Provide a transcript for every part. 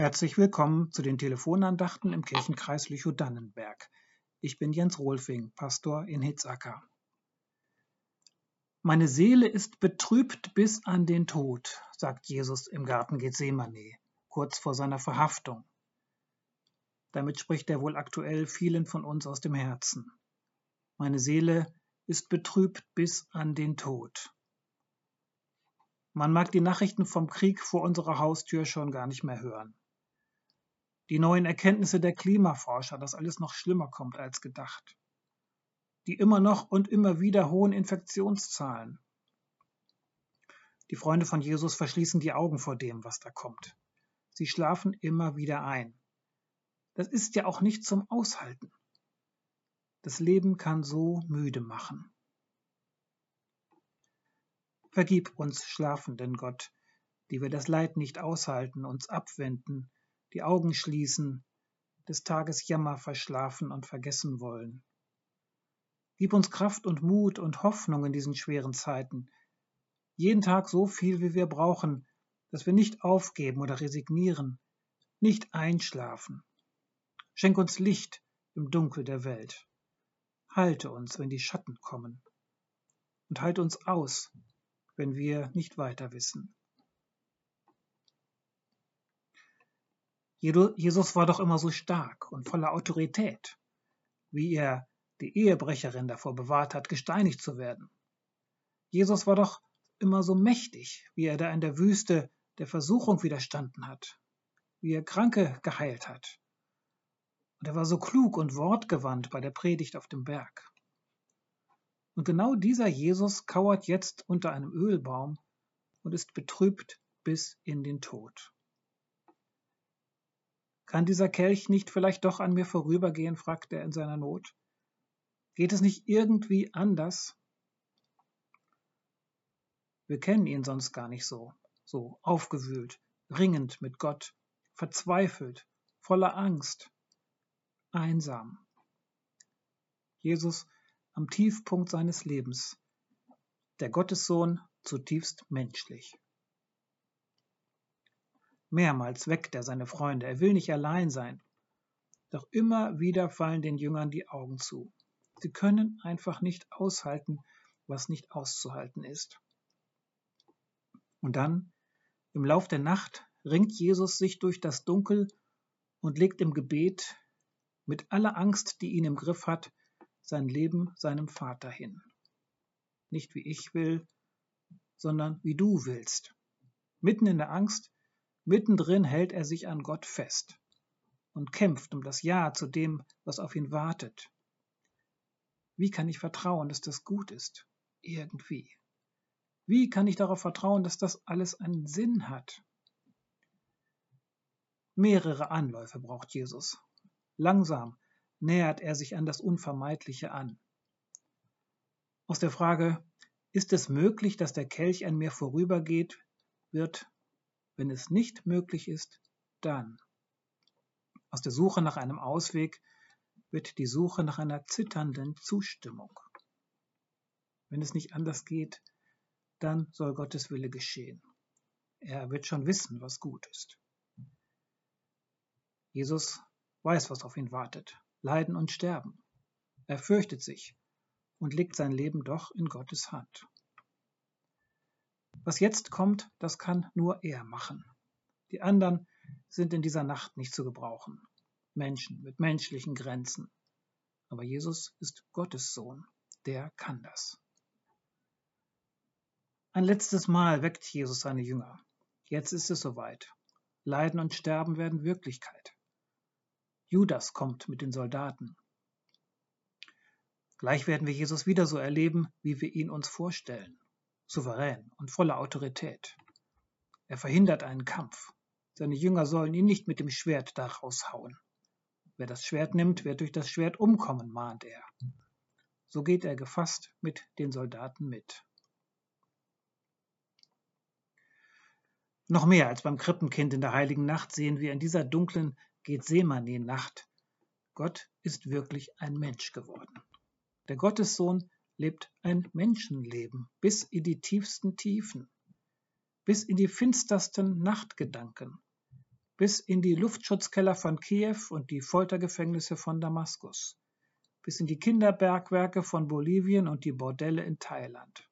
Herzlich willkommen zu den Telefonandachten im Kirchenkreis Lüchow-Dannenberg. Ich bin Jens Rolfing, Pastor in Hitzacker. Meine Seele ist betrübt bis an den Tod, sagt Jesus im Garten Gethsemane, kurz vor seiner Verhaftung. Damit spricht er wohl aktuell vielen von uns aus dem Herzen. Meine Seele ist betrübt bis an den Tod. Man mag die Nachrichten vom Krieg vor unserer Haustür schon gar nicht mehr hören die neuen Erkenntnisse der Klimaforscher, dass alles noch schlimmer kommt als gedacht, die immer noch und immer wieder hohen Infektionszahlen. Die Freunde von Jesus verschließen die Augen vor dem, was da kommt. Sie schlafen immer wieder ein. Das ist ja auch nicht zum Aushalten. Das Leben kann so müde machen. Vergib uns, schlafenden Gott, die wir das Leid nicht aushalten, uns abwenden, die Augen schließen, des Tages Jammer verschlafen und vergessen wollen. Gib uns Kraft und Mut und Hoffnung in diesen schweren Zeiten. Jeden Tag so viel, wie wir brauchen, dass wir nicht aufgeben oder resignieren, nicht einschlafen. Schenk uns Licht im Dunkel der Welt. Halte uns, wenn die Schatten kommen. Und halt uns aus, wenn wir nicht weiter wissen. Jesus war doch immer so stark und voller Autorität, wie er die Ehebrecherin davor bewahrt hat, gesteinigt zu werden. Jesus war doch immer so mächtig, wie er da in der Wüste der Versuchung widerstanden hat, wie er Kranke geheilt hat. Und er war so klug und wortgewandt bei der Predigt auf dem Berg. Und genau dieser Jesus kauert jetzt unter einem Ölbaum und ist betrübt bis in den Tod. Kann dieser Kelch nicht vielleicht doch an mir vorübergehen? fragt er in seiner Not. Geht es nicht irgendwie anders? Wir kennen ihn sonst gar nicht so, so aufgewühlt, ringend mit Gott, verzweifelt, voller Angst, einsam. Jesus am Tiefpunkt seines Lebens, der Gottessohn zutiefst menschlich. Mehrmals weckt er seine Freunde, er will nicht allein sein. Doch immer wieder fallen den Jüngern die Augen zu. Sie können einfach nicht aushalten, was nicht auszuhalten ist. Und dann, im Lauf der Nacht, ringt Jesus sich durch das Dunkel und legt im Gebet, mit aller Angst, die ihn im Griff hat, sein Leben seinem Vater hin. Nicht wie ich will, sondern wie du willst. Mitten in der Angst Mittendrin hält er sich an Gott fest und kämpft um das Ja zu dem, was auf ihn wartet. Wie kann ich vertrauen, dass das gut ist? Irgendwie. Wie kann ich darauf vertrauen, dass das alles einen Sinn hat? Mehrere Anläufe braucht Jesus. Langsam nähert er sich an das Unvermeidliche an. Aus der Frage, ist es möglich, dass der Kelch an mir vorübergeht, wird wenn es nicht möglich ist, dann. Aus der Suche nach einem Ausweg wird die Suche nach einer zitternden Zustimmung. Wenn es nicht anders geht, dann soll Gottes Wille geschehen. Er wird schon wissen, was gut ist. Jesus weiß, was auf ihn wartet. Leiden und Sterben. Er fürchtet sich und legt sein Leben doch in Gottes Hand. Was jetzt kommt, das kann nur er machen. Die anderen sind in dieser Nacht nicht zu gebrauchen. Menschen mit menschlichen Grenzen. Aber Jesus ist Gottes Sohn. Der kann das. Ein letztes Mal weckt Jesus seine Jünger. Jetzt ist es soweit. Leiden und Sterben werden Wirklichkeit. Judas kommt mit den Soldaten. Gleich werden wir Jesus wieder so erleben, wie wir ihn uns vorstellen souverän und voller Autorität. Er verhindert einen Kampf. Seine Jünger sollen ihn nicht mit dem Schwert da raushauen. Wer das Schwert nimmt, wird durch das Schwert umkommen, mahnt er. So geht er gefasst mit den Soldaten mit. Noch mehr als beim Krippenkind in der heiligen Nacht sehen wir in dieser dunklen Gethsemane-Nacht, Gott ist wirklich ein Mensch geworden. Der Gottessohn lebt ein Menschenleben bis in die tiefsten Tiefen, bis in die finstersten Nachtgedanken, bis in die Luftschutzkeller von Kiew und die Foltergefängnisse von Damaskus, bis in die Kinderbergwerke von Bolivien und die Bordelle in Thailand.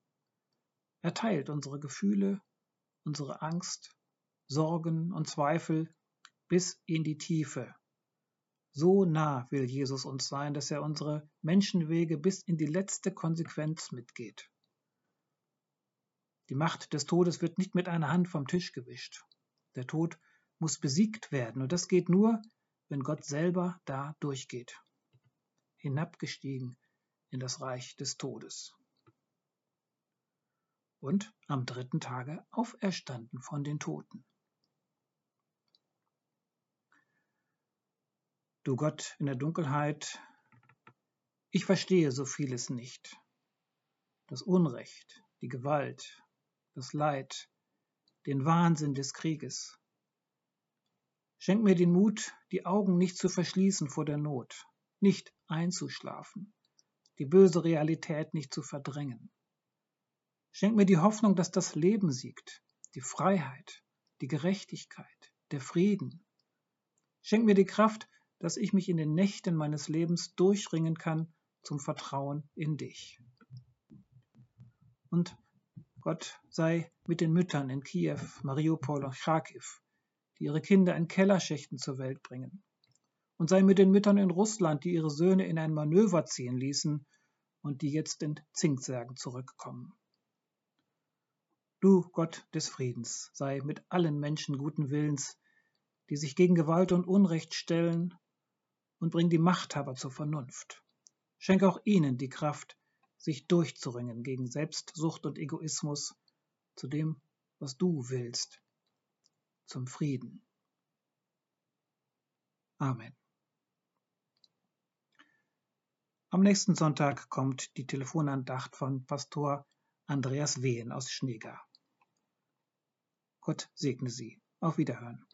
Er teilt unsere Gefühle, unsere Angst, Sorgen und Zweifel bis in die Tiefe. So nah will Jesus uns sein, dass er unsere Menschenwege bis in die letzte Konsequenz mitgeht. Die Macht des Todes wird nicht mit einer Hand vom Tisch gewischt. Der Tod muss besiegt werden. Und das geht nur, wenn Gott selber da durchgeht. Hinabgestiegen in das Reich des Todes. Und am dritten Tage auferstanden von den Toten. Du Gott in der Dunkelheit, ich verstehe so vieles nicht. Das Unrecht, die Gewalt, das Leid, den Wahnsinn des Krieges, Schenk mir den Mut, die Augen nicht zu verschließen vor der Not, nicht einzuschlafen, die böse Realität nicht zu verdrängen. Schenk mir die Hoffnung, dass das Leben siegt, die Freiheit, die Gerechtigkeit, der Frieden. Schenk mir die Kraft, dass ich mich in den Nächten meines Lebens durchringen kann zum Vertrauen in dich. Und Gott sei mit den Müttern in Kiew, Mariupol und Kharkiv, die ihre Kinder in Kellerschächten zur Welt bringen. Und sei mit den Müttern in Russland, die ihre Söhne in ein Manöver ziehen ließen und die jetzt in Zinksärgen zurückkommen. Du, Gott des Friedens, sei mit allen Menschen guten Willens, die sich gegen Gewalt und Unrecht stellen, und bring die Machthaber zur Vernunft. Schenk auch ihnen die Kraft, sich durchzuringen gegen Selbstsucht und Egoismus, zu dem, was du willst, zum Frieden. Amen. Am nächsten Sonntag kommt die Telefonandacht von Pastor Andreas Wehen aus Schneegar. Gott segne Sie. Auf Wiederhören.